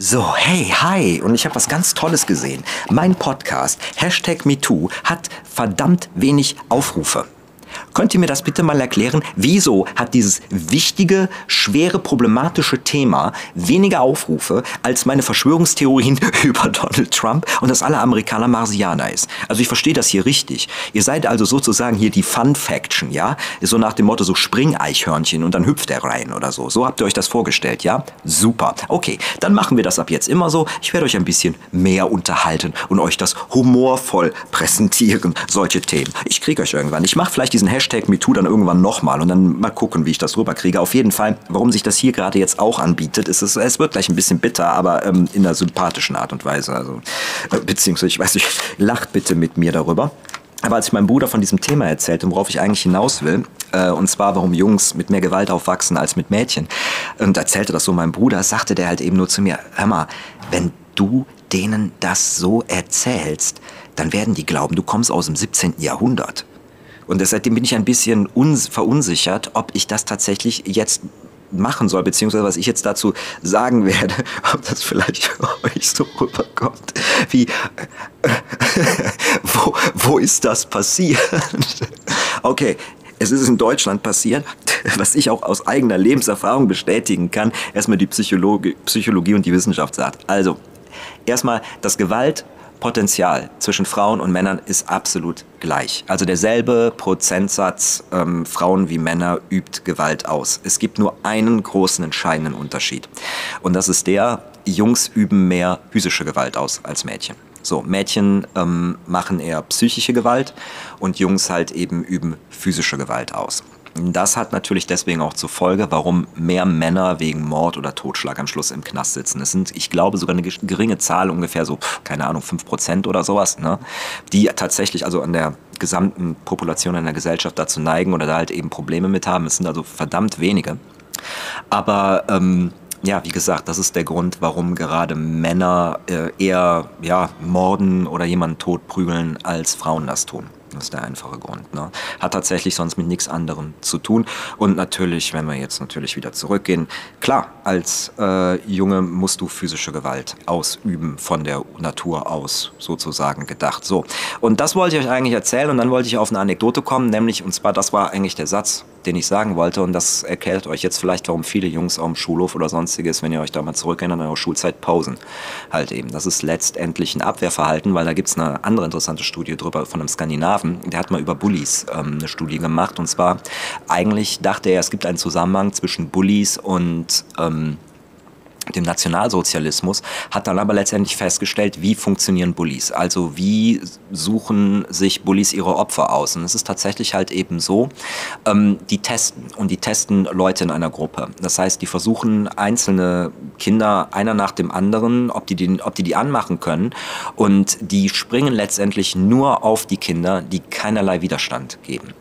So, hey, hi, und ich habe was ganz Tolles gesehen. Mein Podcast, Hashtag MeToo, hat verdammt wenig Aufrufe. Könnt ihr mir das bitte mal erklären? Wieso hat dieses wichtige, schwere, problematische Thema weniger Aufrufe als meine Verschwörungstheorien über Donald Trump und dass alle Amerikaner Marsianer ist? Also ich verstehe das hier richtig. Ihr seid also sozusagen hier die Fun-Faction, ja? So nach dem Motto so Springeichhörnchen und dann hüpft er rein oder so. So habt ihr euch das vorgestellt, ja? Super. Okay, dann machen wir das ab jetzt immer so. Ich werde euch ein bisschen mehr unterhalten und euch das humorvoll präsentieren, solche Themen. Ich kriege euch irgendwann. Ich mache vielleicht diesen Hashtag MeToo dann irgendwann nochmal und dann mal gucken, wie ich das rüberkriege. Auf jeden Fall, warum sich das hier gerade jetzt auch anbietet, ist es, es wird gleich ein bisschen bitter, aber ähm, in einer sympathischen Art und Weise. Also, äh, beziehungsweise, ich weiß nicht, lacht bitte mit mir darüber. Aber als ich meinem Bruder von diesem Thema erzählte, worauf ich eigentlich hinaus will, äh, und zwar warum Jungs mit mehr Gewalt aufwachsen als mit Mädchen, und erzählte das so meinem Bruder, sagte der halt eben nur zu mir, hör mal, wenn du denen das so erzählst, dann werden die glauben, du kommst aus dem 17. Jahrhundert. Und seitdem bin ich ein bisschen verunsichert, ob ich das tatsächlich jetzt machen soll, beziehungsweise was ich jetzt dazu sagen werde, ob das vielleicht euch so rüberkommt, wie, wo, wo ist das passiert? Okay, es ist in Deutschland passiert, was ich auch aus eigener Lebenserfahrung bestätigen kann. Erstmal die Psychologie, Psychologie und die Wissenschaft sagt. Also, erstmal, dass Gewalt Potenzial zwischen Frauen und Männern ist absolut gleich. Also derselbe Prozentsatz ähm, Frauen wie Männer übt Gewalt aus. Es gibt nur einen großen entscheidenden Unterschied. Und das ist der, Jungs üben mehr physische Gewalt aus als Mädchen. So, Mädchen ähm, machen eher psychische Gewalt und Jungs halt eben üben physische Gewalt aus. Das hat natürlich deswegen auch zur Folge, warum mehr Männer wegen Mord oder Totschlag am Schluss im Knast sitzen. Es sind, ich glaube, sogar eine geringe Zahl, ungefähr so, keine Ahnung, 5% oder sowas, ne? die tatsächlich also an der gesamten Population in der Gesellschaft dazu neigen oder da halt eben Probleme mit haben. Es sind also verdammt wenige. Aber ähm, ja, wie gesagt, das ist der Grund, warum gerade Männer äh, eher ja, morden oder jemanden totprügeln, als Frauen das tun. Das ist der einfache Grund. Ne? Hat tatsächlich sonst mit nichts anderem zu tun. Und natürlich, wenn wir jetzt natürlich wieder zurückgehen, klar, als äh, Junge musst du physische Gewalt ausüben, von der Natur aus sozusagen gedacht. So. Und das wollte ich euch eigentlich erzählen und dann wollte ich auf eine Anekdote kommen, nämlich, und zwar, das war eigentlich der Satz, den ich sagen wollte. Und das erklärt euch jetzt vielleicht, warum viele Jungs am Schulhof oder sonstiges, wenn ihr euch da mal zurückerinnert, an eure Schulzeit pausen. Halt eben. Das ist letztendlich ein Abwehrverhalten, weil da gibt es eine andere interessante Studie drüber von einem Skandinaven. Der hat mal über Bullies ähm, eine Studie gemacht. Und zwar, eigentlich dachte er, es gibt einen Zusammenhang zwischen Bullies und ähm, dem Nationalsozialismus, hat dann aber letztendlich festgestellt, wie funktionieren Bullies. Also wie suchen sich Bullies ihre Opfer aus. Und es ist tatsächlich halt eben so, ähm, die testen und die testen Leute in einer Gruppe. Das heißt, die versuchen einzelne Kinder einer nach dem anderen, ob die, die, ob die die anmachen können. Und die springen letztendlich nur auf die Kinder, die keinerlei Widerstand geben.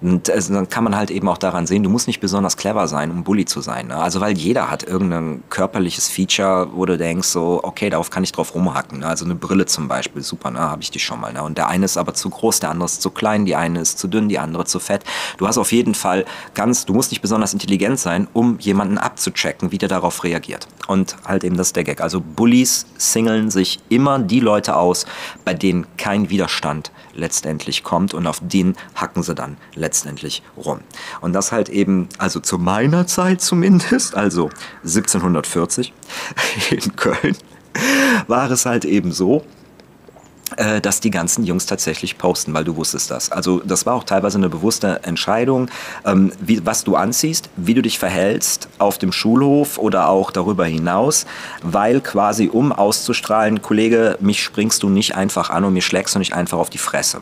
Und also dann kann man halt eben auch daran sehen, du musst nicht besonders clever sein, um Bully zu sein. Ne? Also weil jeder hat irgendein körperliches Feature, wo du denkst, so, okay, darauf kann ich drauf rumhacken. Ne? Also eine Brille zum Beispiel, super, ne? habe ich die schon mal. Ne? Und der eine ist aber zu groß, der andere ist zu klein, die eine ist zu dünn, die andere zu fett. Du hast auf jeden Fall ganz, du musst nicht besonders intelligent sein, um jemanden abzuchecken, wie der darauf reagiert. Und halt eben das ist der Gag. Also Bullies singeln sich immer die Leute aus, bei denen kein Widerstand letztendlich kommt und auf den hacken sie dann letztendlich rum. Und das halt eben, also zu meiner Zeit zumindest, also 1740 in Köln, war es halt eben so, äh, dass die ganzen Jungs tatsächlich posten, weil du wusstest das. Also das war auch teilweise eine bewusste Entscheidung, ähm, wie, was du anziehst, wie du dich verhältst auf dem Schulhof oder auch darüber hinaus, weil quasi um auszustrahlen, Kollege, mich springst du nicht einfach an und mir schlägst du nicht einfach auf die Fresse.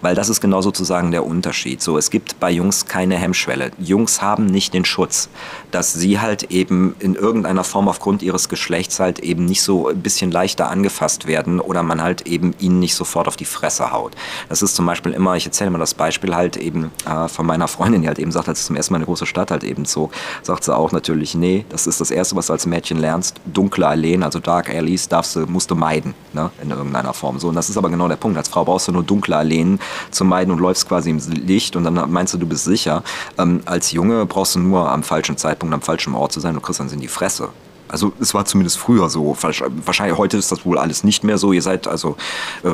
Weil das ist genau sozusagen der Unterschied. So, es gibt bei Jungs keine Hemmschwelle. Jungs haben nicht den Schutz, dass sie halt eben in irgendeiner Form aufgrund ihres Geschlechts halt eben nicht so ein bisschen leichter angefasst werden oder man halt eben ihnen nicht sofort auf die Fresse haut. Das ist zum Beispiel immer, ich erzähle mal das Beispiel halt eben äh, von meiner Freundin, die halt eben sagt, als sie zum ersten Mal in eine große Stadt halt eben zog, sagt sie auch natürlich, nee, das ist das Erste, was du als Mädchen lernst, dunkle Alleen, also Dark Alleys, darfst du, musst du meiden, ne, in irgendeiner Form. So, und das ist aber genau der Punkt. Als Frau brauchst du nur dunkle Alleen Szenen zu meiden und läufst quasi im Licht und dann meinst du, du bist sicher. Ähm, als Junge brauchst du nur am falschen Zeitpunkt, am falschen Ort zu sein und kriegst dann in die Fresse. Also es war zumindest früher so. Wahrscheinlich heute ist das wohl alles nicht mehr so. Ihr seid also äh,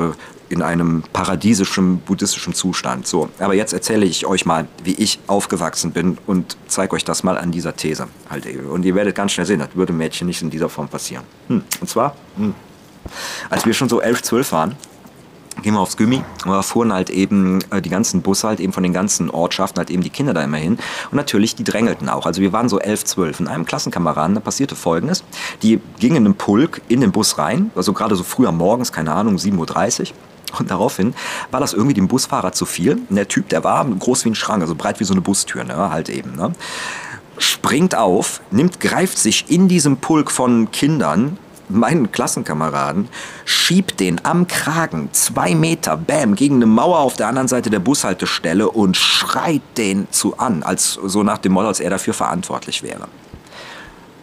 in einem paradiesischen buddhistischen Zustand. So, aber jetzt erzähle ich euch mal, wie ich aufgewachsen bin und zeige euch das mal an dieser These. Halt, und ihr werdet ganz schnell sehen, das würde Mädchen nicht in dieser Form passieren. Hm. Und zwar, hm. als wir schon so elf, zwölf waren, gehen wir aufs Gummi und da fuhren halt eben äh, die ganzen Busse halt eben von den ganzen Ortschaften halt eben die Kinder da immer hin und natürlich die drängelten auch. Also wir waren so elf, zwölf. In einem Klassenkameraden, da passierte folgendes. Die gingen in einem Pulk in den Bus rein, also gerade so früh am Morgens, keine Ahnung, 7.30 Uhr. Und daraufhin war das irgendwie dem Busfahrer zu viel. Und der Typ, der war groß wie ein Schrank, also breit wie so eine Bustür, ne? halt eben. Ne? Springt auf, nimmt, greift sich in diesem Pulk von Kindern meinen Klassenkameraden, schiebt den am Kragen zwei Meter, bam, gegen eine Mauer auf der anderen Seite der Bushaltestelle und schreit den zu an, als so nach dem Motto, als er dafür verantwortlich wäre.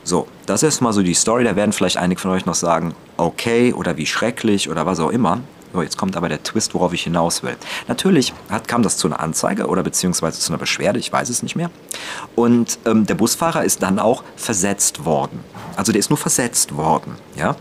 So, das ist mal so die Story. Da werden vielleicht einige von euch noch sagen, okay oder wie schrecklich oder was auch immer. So, jetzt kommt aber der Twist, worauf ich hinaus will. Natürlich hat, kam das zu einer Anzeige oder beziehungsweise zu einer Beschwerde, ich weiß es nicht mehr. Und ähm, der Busfahrer ist dann auch versetzt worden. Also der ist nur versetzt worden. Ja?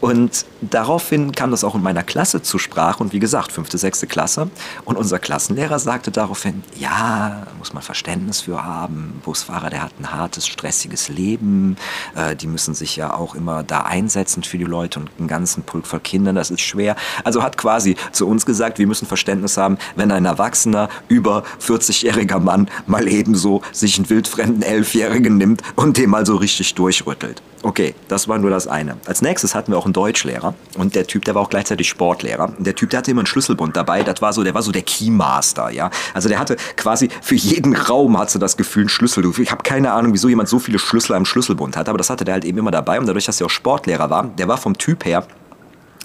Und daraufhin kam das auch in meiner Klasse zur Sprache und wie gesagt, fünfte, sechste Klasse. Und unser Klassenlehrer sagte daraufhin, ja, muss man Verständnis für haben. Busfahrer, der hat ein hartes, stressiges Leben. Äh, die müssen sich ja auch immer da einsetzen für die Leute und einen ganzen Pulk voll Kindern, das ist schwer. Also hat quasi zu uns gesagt, wir müssen Verständnis haben, wenn ein erwachsener, über 40-jähriger Mann mal ebenso sich einen wildfremden Elfjährigen nimmt und den mal so richtig durchrüttelt. Okay, das war nur das eine. Als nächstes hatten wir auch einen Deutschlehrer und der Typ, der war auch gleichzeitig Sportlehrer. Der Typ, der hatte immer einen Schlüsselbund dabei. Das war so, der war so der Keymaster, ja. Also der hatte quasi für jeden Raum hatte das Gefühl einen Schlüssel. Ich habe keine Ahnung, wieso jemand so viele Schlüssel am Schlüsselbund hat, aber das hatte der halt eben immer dabei. Und dadurch, dass er auch Sportlehrer war, der war vom Typ her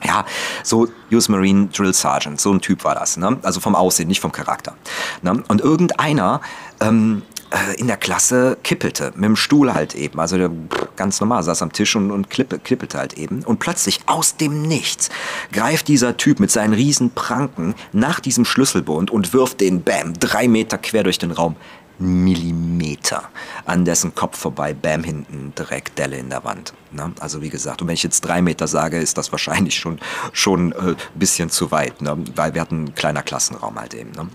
ja, so US Marine Drill Sergeant, so ein Typ war das. Ne? Also vom Aussehen, nicht vom Charakter. Ne? Und irgendeiner ähm, äh, in der Klasse kippelte, mit dem Stuhl halt eben. Also der ganz normal saß am Tisch und, und klippe, klippelte halt eben. Und plötzlich aus dem Nichts greift dieser Typ mit seinen riesen Pranken nach diesem Schlüsselbund und wirft den, bam, drei Meter quer durch den Raum. Millimeter an dessen Kopf vorbei, bam, hinten direkt Delle in der Wand. Ne? Also wie gesagt, und wenn ich jetzt drei Meter sage, ist das wahrscheinlich schon schon äh, bisschen zu weit, ne? weil wir hatten einen kleiner Klassenraum halt eben. Ne?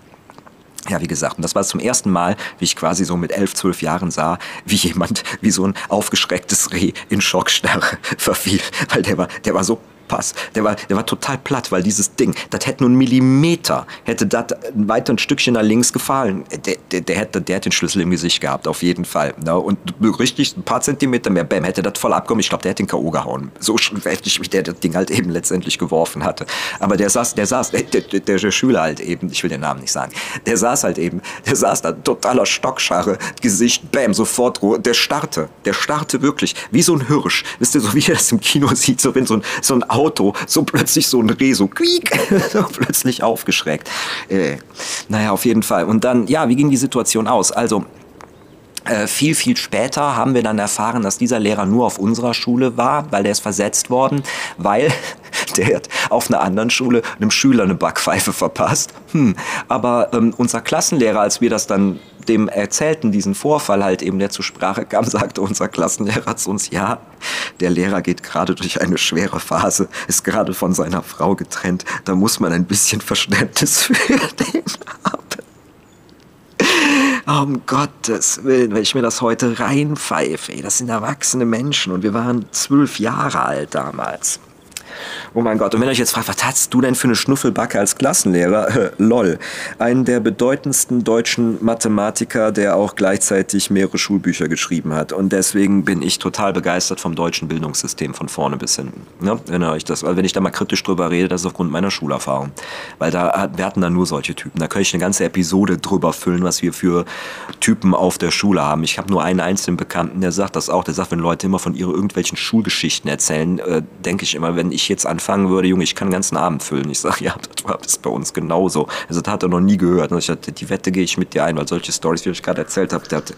Ja, wie gesagt, und das war zum ersten Mal, wie ich quasi so mit elf, zwölf Jahren sah, wie jemand, wie so ein aufgeschrecktes Reh in Schockstarre verfiel, weil der war, der war so Pass. Der war, der war total platt, weil dieses Ding, das hätte nur einen Millimeter, hätte das weiter ein Stückchen nach links gefallen. Der, der, der, hätte, der hätte den Schlüssel im Gesicht gehabt, auf jeden Fall. Ne? Und richtig ein paar Zentimeter mehr, bam, hätte das voll abgekommen. Ich glaube, der hätte den K.O. gehauen. So heftig, wie der das Ding halt eben letztendlich geworfen hatte. Aber der saß, der saß, der, der, der Schüler halt eben, ich will den Namen nicht sagen, der saß halt eben, der saß da totaler Stockscharre, Gesicht, bam, sofort, der starrte, der starrte wirklich, wie so ein Hirsch. Wisst ihr, so wie ihr das im Kino sieht, so wenn so ein, so ein Auto so plötzlich so ein Reh so quiek, so plötzlich aufgeschreckt. Äh, naja, auf jeden Fall. Und dann, ja, wie ging die Situation aus? Also, äh, viel, viel später haben wir dann erfahren, dass dieser Lehrer nur auf unserer Schule war, weil der ist versetzt worden, weil der hat auf einer anderen Schule einem Schüler eine Backpfeife verpasst. Hm. Aber ähm, unser Klassenlehrer, als wir das dann dem erzählten, diesen Vorfall halt eben, der zur Sprache kam, sagte unser Klassenlehrer zu uns, ja, der Lehrer geht gerade durch eine schwere Phase, ist gerade von seiner Frau getrennt, da muss man ein bisschen Verständnis für den haben. Um Gottes Willen, wenn ich mir das heute reinpfeife, das sind erwachsene Menschen und wir waren zwölf Jahre alt damals. Oh mein Gott. Und wenn euch jetzt fragt, was hast du denn für eine Schnuffelbacke als Klassenlehrer? Lol. Einen der bedeutendsten deutschen Mathematiker, der auch gleichzeitig mehrere Schulbücher geschrieben hat. Und deswegen bin ich total begeistert vom deutschen Bildungssystem von vorne bis hinten. Ne? Wenn, euch das, wenn ich da mal kritisch drüber rede, das ist aufgrund meiner Schulerfahrung. Weil da, wir hatten da nur solche Typen. Da könnte ich eine ganze Episode drüber füllen, was wir für Typen auf der Schule haben. Ich habe nur einen einzelnen Bekannten, der sagt das auch. Der sagt, wenn Leute immer von ihren irgendwelchen Schulgeschichten erzählen, äh, denke ich immer, wenn ich jetzt anfangen würde, Junge, ich kann den ganzen Abend füllen. Ich sage, ja, das war bis bei uns genauso. Also das hat er noch nie gehört. Und ich dachte, die Wette gehe ich mit dir ein, weil solche Stories, wie ich gerade erzählt habe, der hat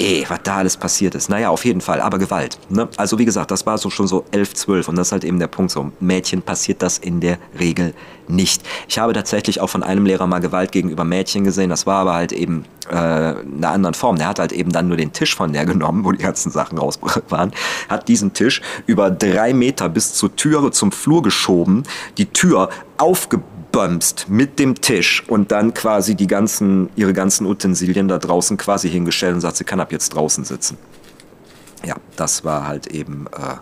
eh, was da alles passiert ist. Naja, auf jeden Fall, aber Gewalt. Ne? Also wie gesagt, das war so schon so 11, 12 und das ist halt eben der Punkt so. Mädchen passiert das in der Regel nicht. Ich habe tatsächlich auch von einem Lehrer mal Gewalt gegenüber Mädchen gesehen, das war aber halt eben äh, einer anderen Form. Der hat halt eben dann nur den Tisch von der genommen, wo die ganzen Sachen raus waren, hat diesen Tisch über drei Meter bis zur Türe zum Flur geschoben, die Tür aufgebaut bumst mit dem Tisch und dann quasi die ganzen, ihre ganzen Utensilien da draußen quasi hingestellt und sagt, sie kann ab jetzt draußen sitzen ja, das war halt eben äh,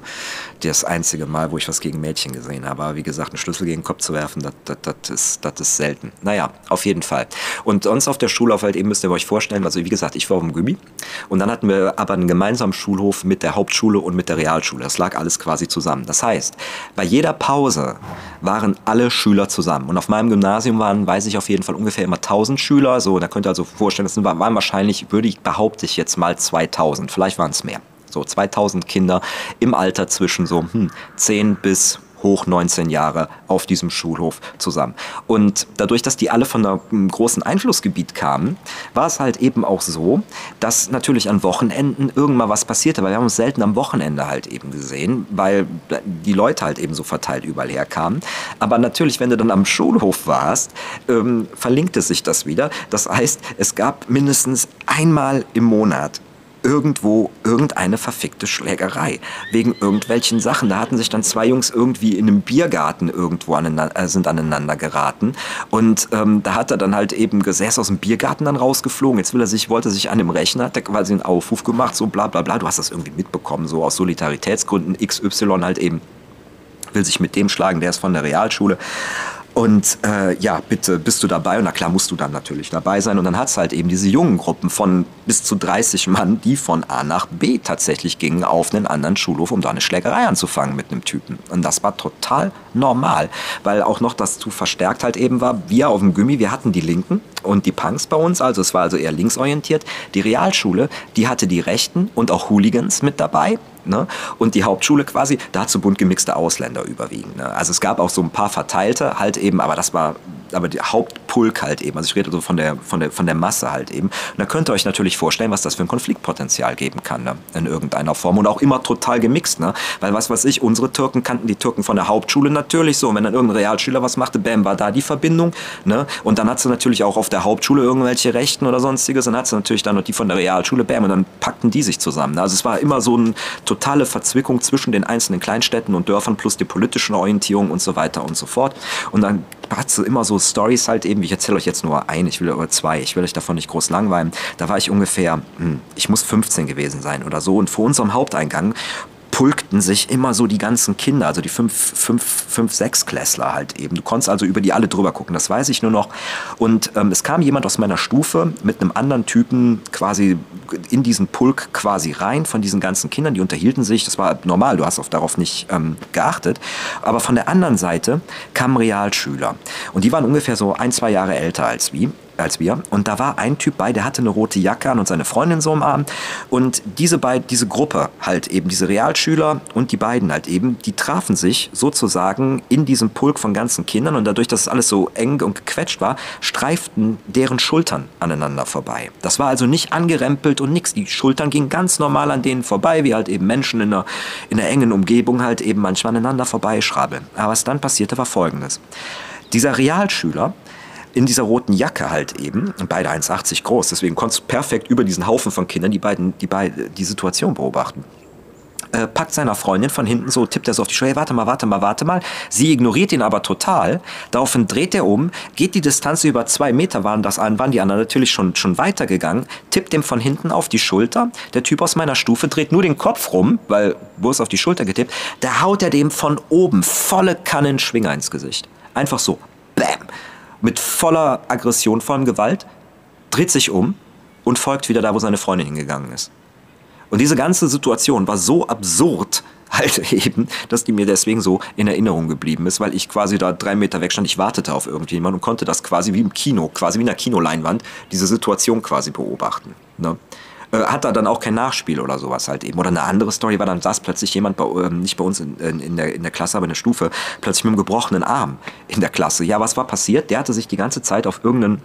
das einzige Mal, wo ich was gegen Mädchen gesehen habe. Aber wie gesagt, einen Schlüssel gegen den Kopf zu werfen, das, ist, das ist selten. Naja, auf jeden Fall. Und uns auf der Schulhof halt eben müsst ihr euch vorstellen, also wie gesagt, ich war auf dem Gummi und dann hatten wir aber einen gemeinsamen Schulhof mit der Hauptschule und mit der Realschule. Das lag alles quasi zusammen. Das heißt, bei jeder Pause waren alle Schüler zusammen. Und auf meinem Gymnasium waren, weiß ich auf jeden Fall, ungefähr immer 1000 Schüler. So, da könnt ihr also vorstellen, das waren wahrscheinlich, würde ich, behaupte ich jetzt mal 2000. Vielleicht waren es mehr. So 2000 Kinder im Alter zwischen so hm, 10 bis hoch 19 Jahre auf diesem Schulhof zusammen. Und dadurch, dass die alle von einem großen Einflussgebiet kamen, war es halt eben auch so, dass natürlich an Wochenenden irgendwann was passierte, weil wir haben uns selten am Wochenende halt eben gesehen, weil die Leute halt eben so verteilt überall herkamen. Aber natürlich, wenn du dann am Schulhof warst, ähm, verlinkte sich das wieder. Das heißt, es gab mindestens einmal im Monat irgendwo irgendeine verfickte Schlägerei wegen irgendwelchen Sachen. Da hatten sich dann zwei Jungs irgendwie in einem Biergarten irgendwo aneinander, äh, sind aneinander geraten und ähm, da hat er dann halt eben gesessen aus dem Biergarten dann rausgeflogen. Jetzt will er sich, wollte sich an dem Rechner, hat er quasi einen Aufruf gemacht, so bla bla bla. Du hast das irgendwie mitbekommen, so aus Solidaritätsgründen XY halt eben will sich mit dem schlagen, der ist von der Realschule. Und äh, ja, bitte bist du dabei? Und na klar musst du dann natürlich dabei sein. Und dann hat es halt eben diese jungen Gruppen von bis zu 30 Mann, die von A nach B tatsächlich gingen auf einen anderen Schulhof, um da eine Schlägerei anzufangen mit einem Typen. Und das war total normal, weil auch noch das zu verstärkt halt eben war, wir auf dem Gummi, wir hatten die Linken und die Punks bei uns, also es war also eher linksorientiert. Die Realschule, die hatte die Rechten und auch Hooligans mit dabei. Ne? Und die Hauptschule quasi, dazu bunt gemixte Ausländer überwiegend. Ne? Also es gab auch so ein paar Verteilte halt eben, aber das war aber der Hauptpulk halt eben. Also ich rede so von der, von der, von der Masse halt eben. Und da könnt ihr euch natürlich vorstellen, was das für ein Konfliktpotenzial geben kann, ne? in irgendeiner Form. Und auch immer total gemixt, ne? Weil was weiß ich, unsere Türken kannten die Türken von der Hauptschule natürlich so. Und wenn dann irgendein Realschüler was machte, bam, war da die Verbindung. Ne? Und dann hat sie natürlich auch auf der Hauptschule irgendwelche Rechten oder sonstiges. Dann hat sie natürlich dann noch die von der Realschule, bam, und dann packten die sich zusammen. Ne? Also es war immer so eine totale Verzwickung zwischen den einzelnen Kleinstädten und Dörfern plus die politischen Orientierung und so weiter und so fort. Und dann hat sie immer so Stories halt eben, ich erzähle euch jetzt nur ein, ich will oder zwei, ich will euch davon nicht groß langweilen. Da war ich ungefähr, hm, ich muss 15 gewesen sein oder so. Und vor unserem Haupteingang pulkten sich immer so die ganzen Kinder, also die fünf, fünf, fünf, sechs Klässler halt eben. Du konntest also über die alle drüber gucken, das weiß ich nur noch. Und ähm, es kam jemand aus meiner Stufe mit einem anderen Typen quasi in diesen Pulk quasi rein von diesen ganzen Kindern, die unterhielten sich, das war normal, du hast auf, darauf nicht ähm, geachtet. Aber von der anderen Seite kamen Realschüler und die waren ungefähr so ein, zwei Jahre älter als wir als wir. Und da war ein Typ bei, der hatte eine rote Jacke an und seine Freundin so im Arm. Und diese, beid, diese Gruppe halt eben, diese Realschüler und die beiden halt eben, die trafen sich sozusagen in diesem Pulk von ganzen Kindern. Und dadurch, dass es alles so eng und gequetscht war, streiften deren Schultern aneinander vorbei. Das war also nicht angerempelt und nichts. Die Schultern gingen ganz normal an denen vorbei, wie halt eben Menschen in einer, in einer engen Umgebung halt eben manchmal aneinander vorbeischrabbeln. Aber was dann passierte, war folgendes. Dieser Realschüler in dieser roten Jacke halt eben, beide 1,80 groß, deswegen konntest du perfekt über diesen Haufen von Kindern die beiden, die, beide, die Situation beobachten. Äh, packt seiner Freundin von hinten so, tippt er so auf die Schulter, hey, warte mal, warte mal, warte mal. Sie ignoriert ihn aber total. Daraufhin dreht er um, geht die Distanz über zwei Meter, waren das an, waren die anderen natürlich schon, schon weitergegangen, tippt dem von hinten auf die Schulter. Der Typ aus meiner Stufe dreht nur den Kopf rum, weil, wo ist auf die Schulter getippt, da haut er dem von oben volle Kannenschwinger ins Gesicht. Einfach so, mit voller Aggression, vollem Gewalt, dreht sich um und folgt wieder da, wo seine Freundin hingegangen ist. Und diese ganze Situation war so absurd, halt eben, dass die mir deswegen so in Erinnerung geblieben ist, weil ich quasi da drei Meter weg stand, ich wartete auf irgendjemand und konnte das quasi wie im Kino, quasi wie in einer Kinoleinwand, diese Situation quasi beobachten. Ne? Äh, hat da dann auch kein Nachspiel oder sowas halt eben. Oder eine andere Story war, dann saß plötzlich jemand, bei, äh, nicht bei uns in, in, der, in der Klasse, aber in der Stufe, plötzlich mit einem gebrochenen Arm in der Klasse. Ja, was war passiert? Der hatte sich die ganze Zeit auf irgendeinen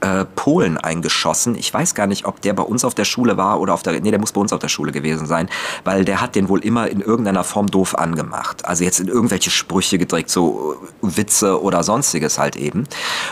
äh, Polen eingeschossen. Ich weiß gar nicht, ob der bei uns auf der Schule war oder auf der, nee, der muss bei uns auf der Schule gewesen sein, weil der hat den wohl immer in irgendeiner Form doof angemacht. Also jetzt in irgendwelche Sprüche gedrückt, so Witze oder sonstiges halt eben.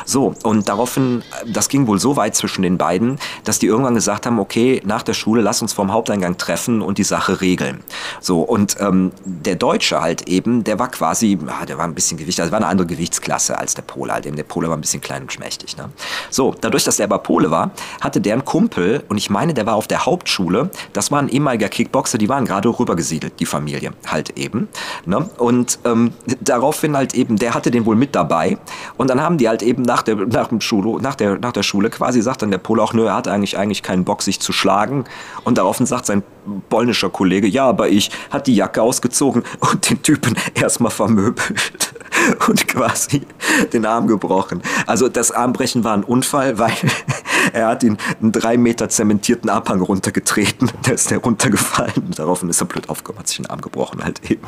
So, und daraufhin, das ging wohl so weit zwischen den beiden, dass die irgendwann gesagt haben, okay, nach der Schule lass uns vorm Haupteingang treffen und die Sache regeln. So, und ähm, der Deutsche halt eben, der war quasi, der war ein bisschen Gewicht, also war eine andere Gewichtsklasse als der Pole halt eben. Der Pole war ein bisschen klein und schmächtig. Ne? So, dadurch, dass der aber Pole war, hatte der einen Kumpel und ich meine, der war auf der Hauptschule, das war ein ehemaliger Kickboxer, die waren gerade rübergesiedelt, die Familie halt eben. Ne? Und ähm, daraufhin halt eben, der hatte den wohl mit dabei und dann haben die halt eben nach der, nach dem Schule, nach der, nach der Schule quasi sagt dann der Pole auch, nö, er hat eigentlich, eigentlich keinen Bock, sich zu schlagen und daraufhin sagt sein polnischer Kollege, ja, aber ich, hat die Jacke ausgezogen und den Typen erstmal vermöbelt und quasi den Arm gebrochen. Also das Armbrechen war ein Unfall, weil er hat ihn einen drei Meter zementierten Abhang runtergetreten. Der ist der runtergefallen. Daraufhin ist er blöd aufgekommen, hat sich den Arm gebrochen halt eben.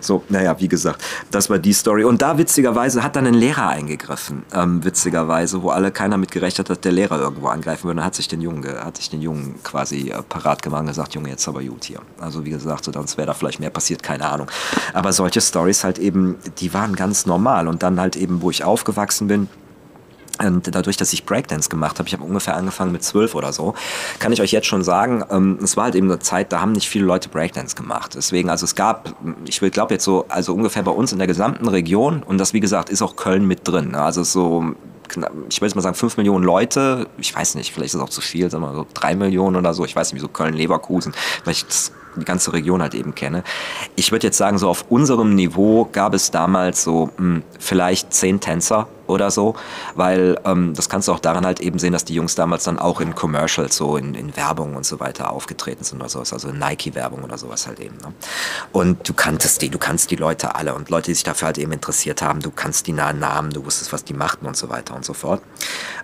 So, naja, wie gesagt, das war die Story. Und da witzigerweise hat dann ein Lehrer eingegriffen, ähm, witzigerweise, wo alle keiner mit gerechnet hat, dass der Lehrer irgendwo angreifen würde. Dann hat sich den Jungen, hat sich den Jungen quasi äh, parat gemacht und gesagt, Junge, jetzt aber gut hier. Also wie gesagt, so, sonst wäre da vielleicht mehr passiert, keine Ahnung. Aber solche Stories halt eben, die waren ganz normal. Und dann halt eben, wo ich aufgewachsen bin, und dadurch, dass ich Breakdance gemacht habe, ich habe ungefähr angefangen mit zwölf oder so, kann ich euch jetzt schon sagen, ähm, es war halt eben eine Zeit, da haben nicht viele Leute Breakdance gemacht. Deswegen, also es gab, ich glaube jetzt so, also ungefähr bei uns in der gesamten Region, und das wie gesagt ist auch Köln mit drin. Ne? Also so ich würde jetzt mal sagen, 5 Millionen Leute, ich weiß nicht, vielleicht ist es auch zu viel, sagen wir so 3 Millionen oder so, ich weiß nicht, wie so Köln, Leverkusen, weil ich die ganze Region halt eben kenne. Ich würde jetzt sagen, so auf unserem Niveau gab es damals so mh, hm, vielleicht 10 Tänzer oder so, weil ähm, das kannst du auch daran halt eben sehen, dass die Jungs damals dann auch in Commercials, so in, in Werbung und so weiter aufgetreten sind oder sowas, also Nike-Werbung oder sowas halt eben. Ne? Und du kanntest die, du kannst die Leute alle und Leute, die sich dafür halt eben interessiert haben, du kannst die nahen Namen, du wusstest, was die machten und so weiter und so fort.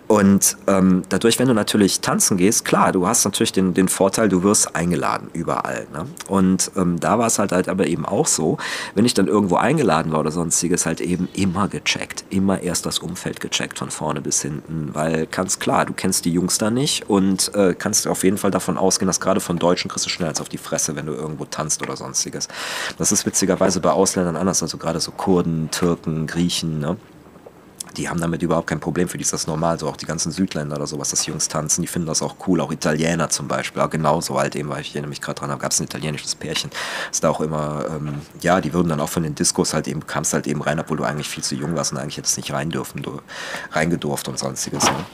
Und ähm, dadurch, wenn du natürlich tanzen gehst, klar, du hast natürlich den, den Vorteil, du wirst eingeladen überall. Ne? Und ähm, da war es halt, halt aber eben auch so, wenn ich dann irgendwo eingeladen war oder sonstiges, halt eben immer gecheckt, immer erst das Umfeld gecheckt von vorne bis hinten, weil ganz klar, du kennst die Jungs da nicht und äh, kannst auf jeden Fall davon ausgehen, dass gerade von Deutschen kriegst du schnell als auf die Fresse, wenn du irgendwo tanzt oder sonstiges. Das ist witzigerweise bei Ausländern anders, also gerade so Kurden, Türken, Griechen, ne? Die haben damit überhaupt kein Problem. Für die ist das normal. So auch die ganzen Südländer oder sowas, dass Jungs tanzen, die finden das auch cool. Auch Italiener zum Beispiel. Auch genauso halt eben, weil ich erinnere mich gerade dran, da gab es ein italienisches Pärchen. Ist da auch immer, ähm, ja, die würden dann auch von den Diskos halt eben, kamst halt eben rein, obwohl du eigentlich viel zu jung warst und eigentlich hättest nicht rein dürfen, du, reingedurft und sonstiges. Ne?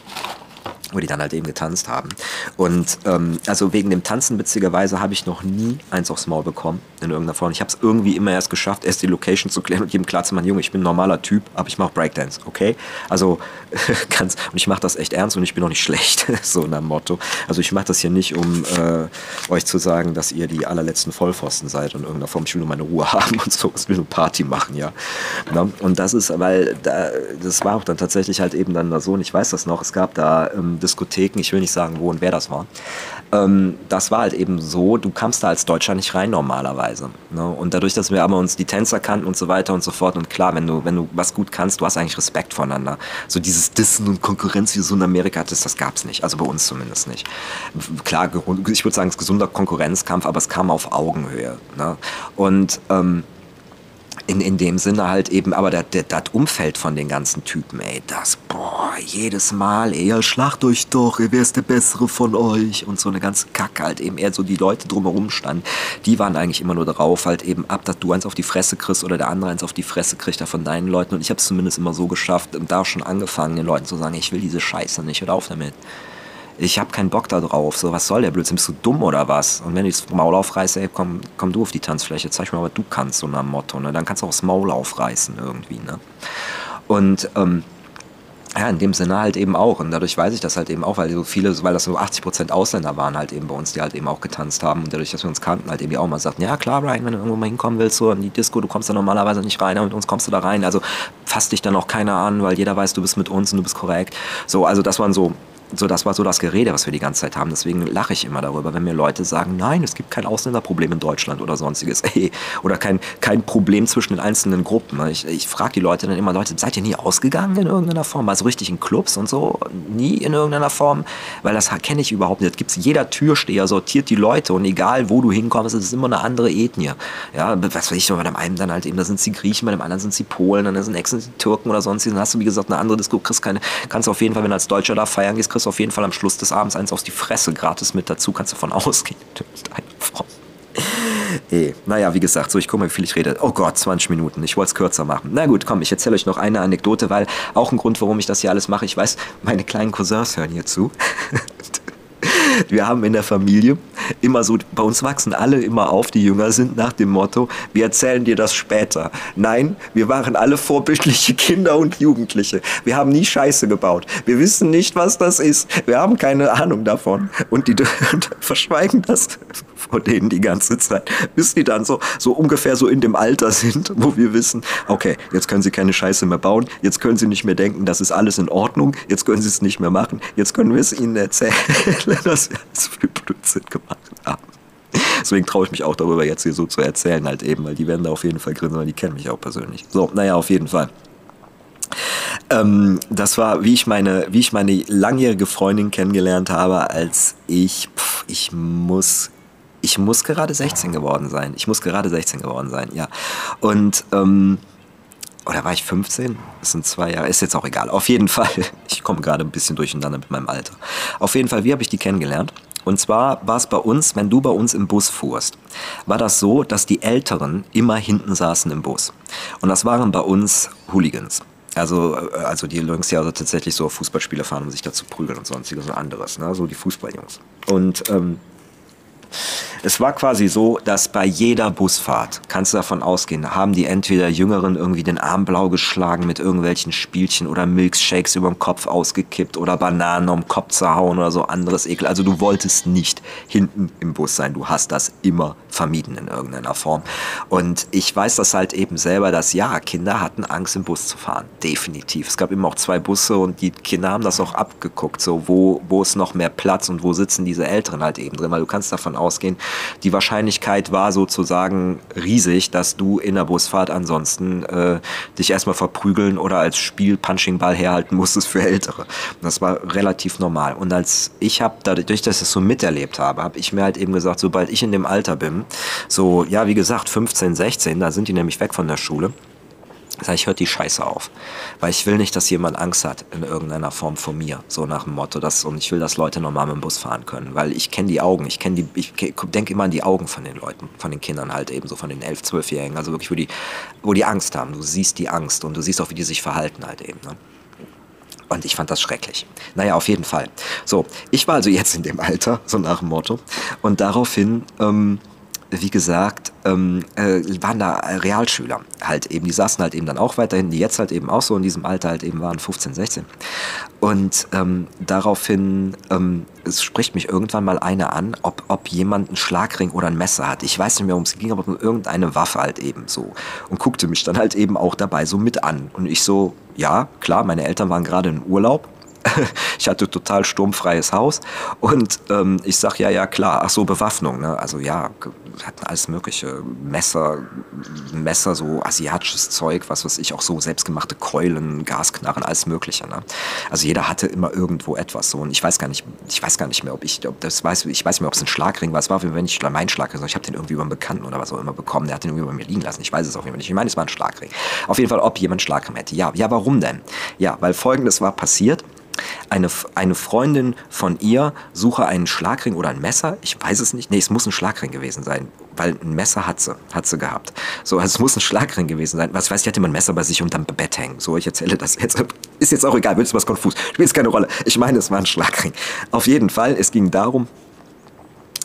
Wo die dann halt eben getanzt haben. Und ähm, also wegen dem Tanzen witzigerweise habe ich noch nie eins aufs Maul bekommen in irgendeiner Form. Ich habe es irgendwie immer erst geschafft, erst die Location zu klären und jedem klar zu machen, Junge, ich bin ein normaler Typ, aber ich mache Breakdance, okay? Also ganz und ich mache das echt ernst und ich bin auch nicht schlecht, so nach Motto. Also ich mache das hier nicht, um äh, euch zu sagen, dass ihr die allerletzten Vollpfosten seid und in irgendeiner Form ich will nur meine Ruhe haben und so, ich will nur Party machen, ja. Na? Und das ist, weil da, das war auch dann tatsächlich halt eben dann so und ich weiß das noch, es gab da ähm, Diskotheken, ich will nicht sagen, wo und wer das war. Ähm, das war halt eben so, du kamst da als Deutscher nicht rein normalerweise. Ne? Und dadurch, dass wir aber uns die Tänzer kannten und so weiter und so fort, und klar, wenn du, wenn du was gut kannst, du hast eigentlich Respekt voneinander. So dieses Dissen und Konkurrenz, wie du so in Amerika hattest, das gab es nicht. Also bei uns zumindest nicht. Klar, ich würde sagen, es ist gesunder Konkurrenzkampf, aber es kam auf Augenhöhe. Ne? Und ähm, in, in dem Sinne halt eben, aber das Umfeld von den ganzen Typen, ey, das, boah, jedes Mal, ey, ja, schlacht euch doch, wer ist der Bessere von euch? Und so eine ganze Kacke halt eben, eher so die Leute drumherum standen, die waren eigentlich immer nur darauf, halt eben ab, dass du eins auf die Fresse kriegst oder der andere eins auf die Fresse kriegt, da von deinen Leuten. Und ich habe es zumindest immer so geschafft, da schon angefangen, den Leuten zu sagen, ich will diese Scheiße nicht, hör auf damit ich habe keinen Bock da drauf. So, was soll der Blödsinn? Bist du dumm oder was? Und wenn ich das Maul aufreiße, ey, komm, komm du auf die Tanzfläche, zeig mir mal, was du kannst, so nach dem Motto. Ne? Dann kannst du auch das Maul aufreißen irgendwie. Ne? Und ähm, ja, in dem Sinne halt eben auch. Und dadurch weiß ich das halt eben auch, weil so viele, weil das so 80 Prozent Ausländer waren halt eben bei uns, die halt eben auch getanzt haben. Und dadurch, dass wir uns kannten, halt eben auch mal sagten, ja klar, Brian, wenn du irgendwo mal hinkommen willst, so in die Disco, du kommst da normalerweise nicht rein, aber mit uns kommst du da rein. Also fasst dich dann auch keiner an, weil jeder weiß, du bist mit uns und du bist korrekt. So, also das waren so so, das war so das Gerede, was wir die ganze Zeit haben. Deswegen lache ich immer darüber, wenn mir Leute sagen, nein, es gibt kein Ausländerproblem in Deutschland oder sonstiges. Oder kein, kein Problem zwischen den einzelnen Gruppen. Ich, ich frage die Leute dann immer, Leute, seid ihr nie ausgegangen in irgendeiner Form? Also richtig in Clubs und so? Nie in irgendeiner Form? Weil das kenne ich überhaupt nicht. Gibt's jeder Türsteher sortiert die Leute und egal wo du hinkommst, es ist immer eine andere Ethnie. Ja, was weiß ich, bei dem einen dann halt eben, da sind es die Griechen, bei dem anderen sind es die Polen, dann sind die Türken oder sonstiges. Dann hast du, wie gesagt, eine andere Disco, kriegst keine, kannst auf jeden Fall, wenn du als Deutscher da feiern gehst, kriegst auf jeden Fall am Schluss des Abends eins auf die Fresse gratis mit dazu, kannst du davon ausgehen. Ey, naja, wie gesagt, so ich gucke mal, wie viel ich rede. Oh Gott, 20 Minuten. Ich wollte es kürzer machen. Na gut, komm, ich erzähle euch noch eine Anekdote, weil auch ein Grund, warum ich das hier alles mache. Ich weiß, meine kleinen Cousins hören hier zu. Wir haben in der Familie immer so, bei uns wachsen alle immer auf, die jünger sind, nach dem Motto, wir erzählen dir das später. Nein, wir waren alle vorbildliche Kinder und Jugendliche. Wir haben nie Scheiße gebaut. Wir wissen nicht, was das ist. Wir haben keine Ahnung davon. Und die verschweigen das vor denen die ganze Zeit, bis die dann so, so ungefähr so in dem Alter sind, wo wir wissen, okay, jetzt können sie keine Scheiße mehr bauen, jetzt können sie nicht mehr denken, das ist alles in Ordnung, jetzt können sie es nicht mehr machen, jetzt können wir es ihnen erzählen, dass wir alles für Blödsinn gemacht. Deswegen traue ich mich auch darüber jetzt hier so zu erzählen, halt eben, weil die werden da auf jeden Fall grinsen, weil die kennen mich auch persönlich. So, naja, auf jeden Fall. Ähm, das war, wie ich meine, wie ich meine langjährige Freundin kennengelernt habe, als ich, pff, ich muss ich muss gerade 16 geworden sein. Ich muss gerade 16 geworden sein, ja. Und, ähm, oder war ich 15? Das sind zwei Jahre, ist jetzt auch egal. Auf jeden Fall, ich komme gerade ein bisschen durcheinander mit meinem Alter. Auf jeden Fall, wie habe ich die kennengelernt? Und zwar war es bei uns, wenn du bei uns im Bus fuhrst, war das so, dass die Älteren immer hinten saßen im Bus. Und das waren bei uns Hooligans. Also, äh, also die Jungs, die also tatsächlich so auf Fußballspiele fahren, um sich da zu prügeln und sonstiges und anderes. Ne? So die Fußballjungs. Und ähm, es war quasi so, dass bei jeder Busfahrt, kannst du davon ausgehen, haben die entweder Jüngeren irgendwie den Arm blau geschlagen mit irgendwelchen Spielchen oder Milkshakes über dem Kopf ausgekippt oder Bananen um den Kopf zerhauen oder so anderes Ekel. Also du wolltest nicht hinten im Bus sein. Du hast das immer vermieden in irgendeiner Form. Und ich weiß das halt eben selber, dass ja, Kinder hatten Angst im Bus zu fahren. Definitiv. Es gab immer auch zwei Busse und die Kinder haben das auch abgeguckt, so wo, wo ist noch mehr Platz und wo sitzen diese Älteren halt eben drin, weil du kannst davon ausgehen, die Wahrscheinlichkeit war sozusagen riesig, dass du in der Busfahrt ansonsten äh, dich erstmal verprügeln oder als Spiel Punchingball herhalten musstest für Ältere. Das war relativ normal. Und als ich habe, dadurch, dass ich das so miterlebt habe, habe ich mir halt eben gesagt, sobald ich in dem Alter bin, so, ja, wie gesagt, 15, 16, da sind die nämlich weg von der Schule, sag ich, hört die Scheiße auf. Weil ich will nicht, dass jemand Angst hat in irgendeiner Form vor mir. So nach dem Motto, dass, und ich will, dass Leute normal mit dem Bus fahren können. Weil ich kenne die Augen, ich kenne die, ich denke immer an die Augen von den Leuten, von den Kindern halt eben, so von den 11-, 12-Jährigen. Also wirklich, wo die, wo die Angst haben. Du siehst die Angst und du siehst auch, wie die sich verhalten halt eben. Ne? Und ich fand das schrecklich. Naja, auf jeden Fall. So, ich war also jetzt in dem Alter, so nach dem Motto. Und daraufhin, ähm, wie gesagt, ähm, äh, waren da Realschüler halt eben, die saßen halt eben dann auch weiterhin, die jetzt halt eben auch so in diesem Alter halt eben waren, 15, 16. Und ähm, daraufhin, ähm, es spricht mich irgendwann mal einer an, ob, ob jemand einen Schlagring oder ein Messer hat. Ich weiß nicht mehr, worum es ging, aber irgendeine Waffe halt eben so. Und guckte mich dann halt eben auch dabei so mit an. Und ich so, ja, klar, meine Eltern waren gerade in Urlaub ich hatte total sturmfreies Haus und ähm, ich sag ja, ja klar, ach so, Bewaffnung, ne? also ja, wir hatten alles mögliche, Messer, Messer, so asiatisches Zeug, was weiß ich, auch so selbstgemachte Keulen, Gasknarren, alles mögliche. Ne? Also jeder hatte immer irgendwo etwas so und ich weiß gar nicht, ich weiß gar nicht mehr, ob ich, ob das weiß, ich weiß nicht mehr, ob es ein Schlagring war, es war, wenn ich mein Schlagring, ich habe den irgendwie über einen Bekannten oder was auch immer bekommen, der hat den irgendwie bei mir liegen lassen, ich weiß es auf jeden Fall nicht, ich meine, es war ein Schlagring. Auf jeden Fall, ob jemand Schlagring hätte. Ja, ja, warum denn? Ja, weil folgendes war passiert, eine, eine Freundin von ihr suche einen Schlagring oder ein Messer. Ich weiß es nicht. Nee, es muss ein Schlagring gewesen sein, weil ein Messer hat sie, hat sie gehabt. So, also es muss ein Schlagring gewesen sein. Was weiß, ich hatte immer ein Messer bei sich unterm Bett hängen. So, ich erzähle das jetzt. Ist jetzt auch egal, wird was konfus. Spielt keine Rolle. Ich meine, es war ein Schlagring. Auf jeden Fall, es ging darum,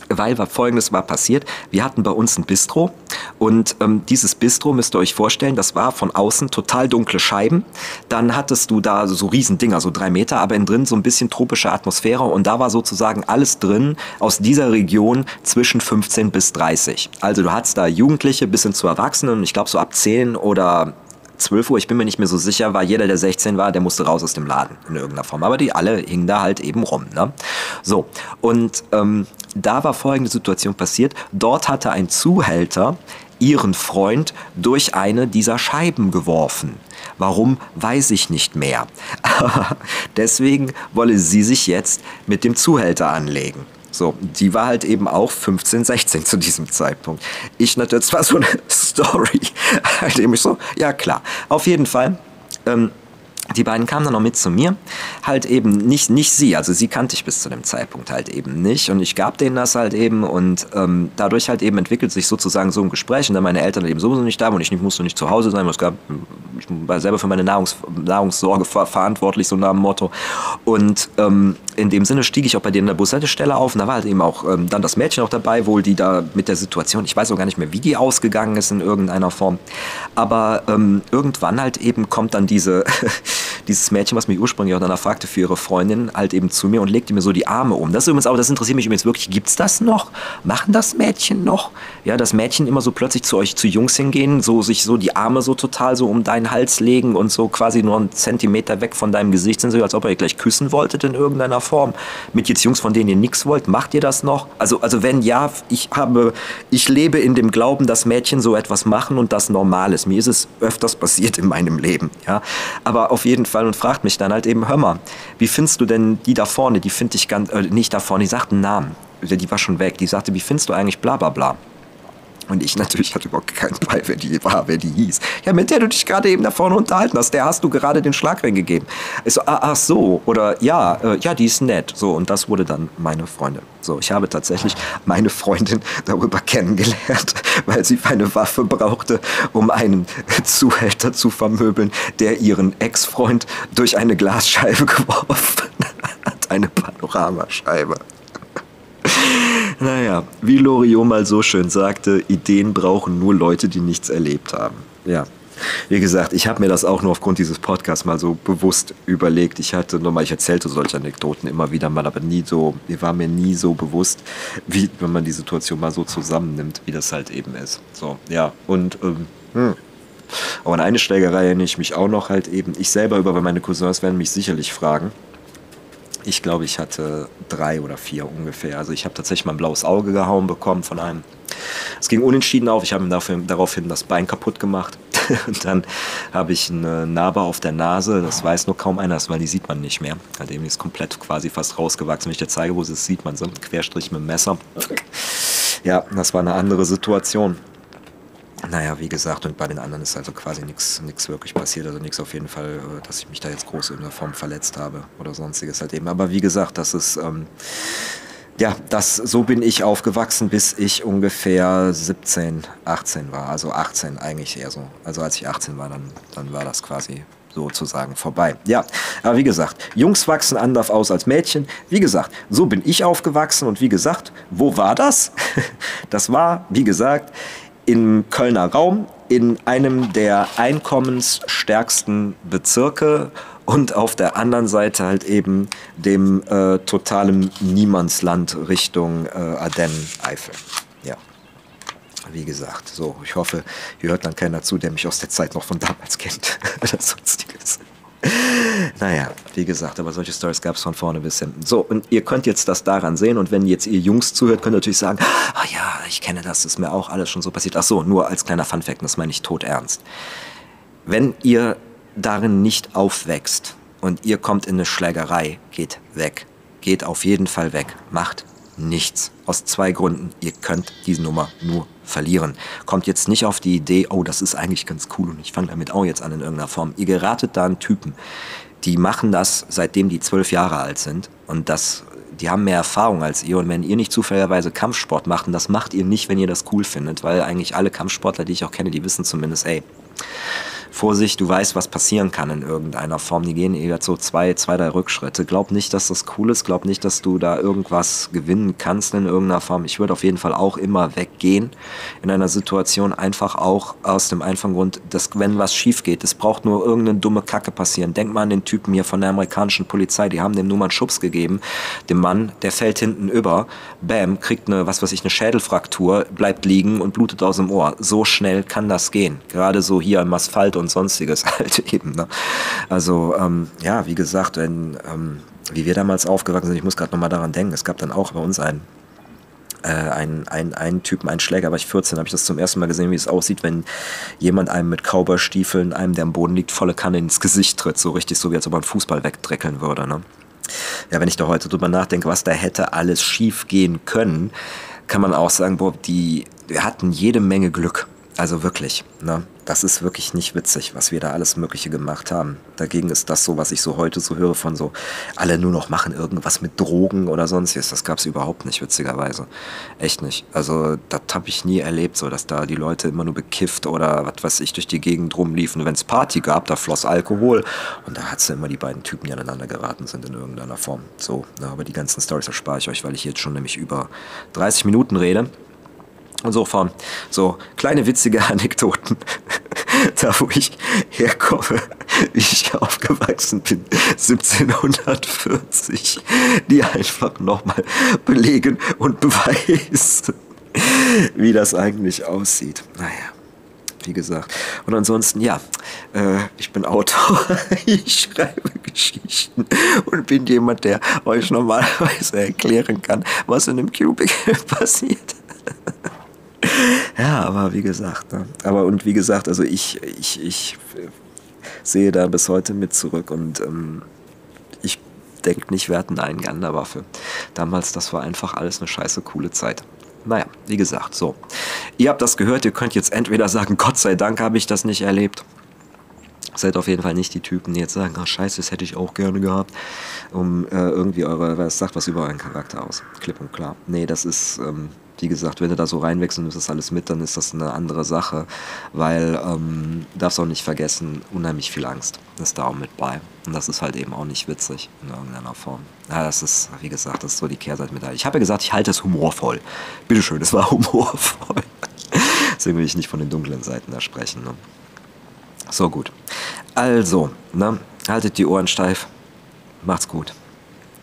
weil war folgendes war passiert. Wir hatten bei uns ein Bistro und ähm, dieses Bistro müsst ihr euch vorstellen, das war von außen total dunkle Scheiben. Dann hattest du da so Riesendinger, so drei Meter, aber innen drin so ein bisschen tropische Atmosphäre und da war sozusagen alles drin aus dieser Region zwischen 15 bis 30. Also du hattest da Jugendliche bis hin zu Erwachsenen, ich glaube so ab 10 oder 12 Uhr, ich bin mir nicht mehr so sicher, war jeder, der 16 war, der musste raus aus dem Laden in irgendeiner Form. Aber die alle hingen da halt eben rum. Ne? So, und ähm, da war folgende Situation passiert. Dort hatte ein Zuhälter ihren Freund durch eine dieser Scheiben geworfen. Warum, weiß ich nicht mehr. Deswegen wolle sie sich jetzt mit dem Zuhälter anlegen. So, die war halt eben auch 15, 16 zu diesem Zeitpunkt. Ich natürlich, das war so eine Story, halt eben so, ja klar. Auf jeden Fall, ähm, die beiden kamen dann noch mit zu mir, halt eben nicht, nicht sie, also sie kannte ich bis zu dem Zeitpunkt halt eben nicht. Und ich gab denen das halt eben. Und ähm, dadurch halt eben entwickelt sich sozusagen so ein Gespräch. Und dann meine Eltern eben sowieso nicht da waren. Und ich musste nicht zu Hause sein, es gab, ich war selber für meine Nahrungs, Nahrungssorge verantwortlich, so nach dem Motto. Und ähm, in dem Sinne stieg ich auch bei denen in der Bushaltestelle auf. Und da war halt eben auch ähm, dann das Mädchen auch dabei, wohl die da mit der Situation, ich weiß auch gar nicht mehr, wie die ausgegangen ist in irgendeiner Form, aber ähm, irgendwann halt eben kommt dann diese, dieses Mädchen, was mich ursprünglich auch danach fragte für ihre Freundin, halt eben zu mir und legte mir so die Arme um. Das ist übrigens auch, das interessiert mich übrigens wirklich, gibt's das noch? Machen das Mädchen noch? Ja, dass Mädchen immer so plötzlich zu euch, zu Jungs hingehen, so sich so die Arme so total so um deinen Hals legen und so quasi nur einen Zentimeter weg von deinem Gesicht sind, so als ob ihr gleich küssen wolltet in irgendeiner Form. Mit jetzt Jungs, von denen ihr nichts wollt, macht ihr das noch? Also, also wenn ja, ich habe, ich lebe in dem Glauben, dass Mädchen so etwas machen und das normal ist. Mir ist es öfters passiert in meinem Leben, ja. Aber auf jeden Fall und fragt mich dann halt eben, hör mal, wie findest du denn die da vorne? Die finde ich ganz, äh, nicht da vorne, die sagt einen Namen. Die war schon weg. Die sagte, wie findest du eigentlich bla bla bla? Und ich natürlich hatte überhaupt keinen Ball, wer die war, wer die hieß. Ja, mit der du dich gerade eben da vorne unterhalten hast, der hast du gerade den Schlagring gegeben. Ich so, ah, ach so, oder ja, äh, ja, die ist nett. So, und das wurde dann meine Freundin. So, ich habe tatsächlich meine Freundin darüber kennengelernt, weil sie eine Waffe brauchte, um einen Zuhälter zu vermöbeln, der ihren Ex-Freund durch eine Glasscheibe geworfen hat. Eine Panoramascheibe. Naja, wie Loriot mal so schön sagte, Ideen brauchen nur Leute, die nichts erlebt haben. Ja. Wie gesagt, ich habe mir das auch nur aufgrund dieses Podcasts mal so bewusst überlegt. Ich hatte nochmal, ich erzählte solche Anekdoten immer wieder mal, aber nie so, mir war mir nie so bewusst, wie, wenn man die Situation mal so zusammennimmt, wie das halt eben ist. So, ja, und, ähm, hm. Aber an eine Schlägerei erinnere ich mich auch noch halt eben. Ich selber über, meine Cousins werden mich sicherlich fragen. Ich glaube, ich hatte drei oder vier ungefähr. Also ich habe tatsächlich mein blaues Auge gehauen bekommen von einem. Es ging unentschieden auf. Ich habe ihm dafür, daraufhin das Bein kaputt gemacht. Und dann habe ich eine Narbe auf der Nase. Das weiß nur kaum einer, weil die sieht man nicht mehr. Halt eben ist komplett quasi fast rausgewachsen. Wenn ich dir zeige, wo es ist, sieht man so einen Querstrich mit dem Messer. Ja, das war eine andere Situation. Naja, wie gesagt, und bei den anderen ist also quasi nichts wirklich passiert. Also nichts auf jeden Fall, äh, dass ich mich da jetzt groß in der Form verletzt habe oder sonstiges halt eben. Aber wie gesagt, das ist, ähm, ja, das, so bin ich aufgewachsen, bis ich ungefähr 17, 18 war. Also 18 eigentlich eher so. Also als ich 18 war, dann, dann war das quasi sozusagen vorbei. Ja, aber wie gesagt, Jungs wachsen anders aus als Mädchen. Wie gesagt, so bin ich aufgewachsen und wie gesagt, wo war das? Das war, wie gesagt, im Kölner Raum in einem der einkommensstärksten Bezirke und auf der anderen Seite halt eben dem äh, totalen Niemandsland Richtung äh, Ardennen-Eifel. Ja. Wie gesagt, so, ich hoffe, hier hört dann keiner zu, der mich aus der Zeit noch von damals kennt oder sonstiges. naja, wie gesagt, aber solche Stories gab es von vorne bis hinten. So, und ihr könnt jetzt das daran sehen und wenn jetzt ihr Jungs zuhört, könnt ihr natürlich sagen, ah ja, ich kenne das, das ist mir auch alles schon so passiert. Ach so, nur als kleiner Funfact, das meine ich tot ernst. Wenn ihr darin nicht aufwächst und ihr kommt in eine Schlägerei, geht weg. Geht auf jeden Fall weg. Macht nichts. Aus zwei Gründen. Ihr könnt diese Nummer nur verlieren. Kommt jetzt nicht auf die Idee, oh, das ist eigentlich ganz cool und ich fange damit auch jetzt an in irgendeiner Form. Ihr geratet da einen Typen, die machen das, seitdem die zwölf Jahre alt sind und das, die haben mehr Erfahrung als ihr und wenn ihr nicht zufälligerweise Kampfsport macht, und das macht ihr nicht, wenn ihr das cool findet, weil eigentlich alle Kampfsportler, die ich auch kenne, die wissen zumindest, ey, Vorsicht, du weißt, was passieren kann in irgendeiner Form. Die gehen eher so zwei, zwei, drei Rückschritte. Glaub nicht, dass das cool ist. Glaub nicht, dass du da irgendwas gewinnen kannst in irgendeiner Form. Ich würde auf jeden Fall auch immer weggehen in einer Situation. Einfach auch aus dem einfachen Grund, dass wenn was schief geht, es braucht nur irgendeine dumme Kacke passieren. Denk mal an den Typen hier von der amerikanischen Polizei. Die haben dem nur mal einen Schubs gegeben. Dem Mann, der fällt hinten über. Bam, kriegt eine, was weiß ich, eine Schädelfraktur, bleibt liegen und blutet aus dem Ohr. So schnell kann das gehen. Gerade so hier im Asphalt und und sonstiges halt eben. Ne? Also ähm, ja, wie gesagt, wenn, ähm, wie wir damals aufgewachsen sind, ich muss gerade nochmal daran denken, es gab dann auch bei uns einen äh, einen, einen, einen Typen, einen Schläger, war ich 14, habe ich das zum ersten Mal gesehen, wie es aussieht, wenn jemand einem mit Cowboy-Stiefeln, einem, der am Boden liegt, volle Kanne ins Gesicht tritt, so richtig so, wie als ob man Fußball wegdreckeln würde. Ne? Ja, wenn ich da heute drüber nachdenke, was da hätte alles schief gehen können, kann man auch sagen, boah, die, hatten jede Menge Glück. Also wirklich, ne? Das ist wirklich nicht witzig, was wir da alles Mögliche gemacht haben. Dagegen ist das so, was ich so heute so höre von so, alle nur noch machen irgendwas mit Drogen oder sonstiges. Das gab es überhaupt nicht, witzigerweise. Echt nicht. Also, das habe ich nie erlebt, so, dass da die Leute immer nur bekifft oder was weiß ich durch die Gegend rumliefen. Wenn es Party gab, da floss Alkohol und da hat es immer die beiden Typen, die aneinander geraten sind in irgendeiner Form. So, ne? aber die ganzen Stories erspare ich euch, weil ich jetzt schon nämlich über 30 Minuten rede. Insofern, so kleine witzige Anekdoten, da wo ich herkomme, wie ich aufgewachsen bin, 1740, die einfach nochmal belegen und beweisen, wie das eigentlich aussieht. Naja, wie gesagt. Und ansonsten, ja, äh, ich bin Autor, ich schreibe Geschichten und bin jemand, der euch normalerweise erklären kann, was in einem Cubicle passiert. Ja, aber wie gesagt, ne? aber und wie gesagt, also ich, ich, ich sehe da bis heute mit zurück und ähm, ich denke nicht, wir hatten eine Ganderwaffe. Damals, das war einfach alles eine scheiße coole Zeit. Naja, wie gesagt, so. Ihr habt das gehört, ihr könnt jetzt entweder sagen, Gott sei Dank habe ich das nicht erlebt. Seid auf jeden Fall nicht die Typen, die jetzt sagen, oh, scheiße, das hätte ich auch gerne gehabt, um äh, irgendwie eure, was sagt was über euren Charakter aus. Klipp und klar. Nee, das ist, ähm, wie gesagt, wenn du da so reinwechseln und das alles mit, dann ist das eine andere Sache, weil ähm, darfst auch nicht vergessen, unheimlich viel Angst ist da auch mit bei. Und das ist halt eben auch nicht witzig in irgendeiner Form. Ja, das ist, wie gesagt, das ist so die Kehrseite mit. Ich habe ja gesagt, ich halte es humorvoll. Bitteschön, es war humorvoll. Deswegen will ich nicht von den dunklen Seiten da sprechen. Ne? So gut. Also, ne, haltet die Ohren steif. Macht's gut.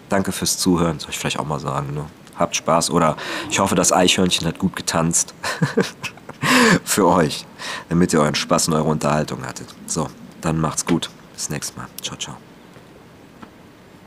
Danke fürs Zuhören, soll ich vielleicht auch mal sagen. Ne? Habt Spaß oder ich hoffe, das Eichhörnchen hat gut getanzt. Für euch, damit ihr euren Spaß und eure Unterhaltung hattet. So, dann macht's gut. Bis nächstes Mal. Ciao, ciao.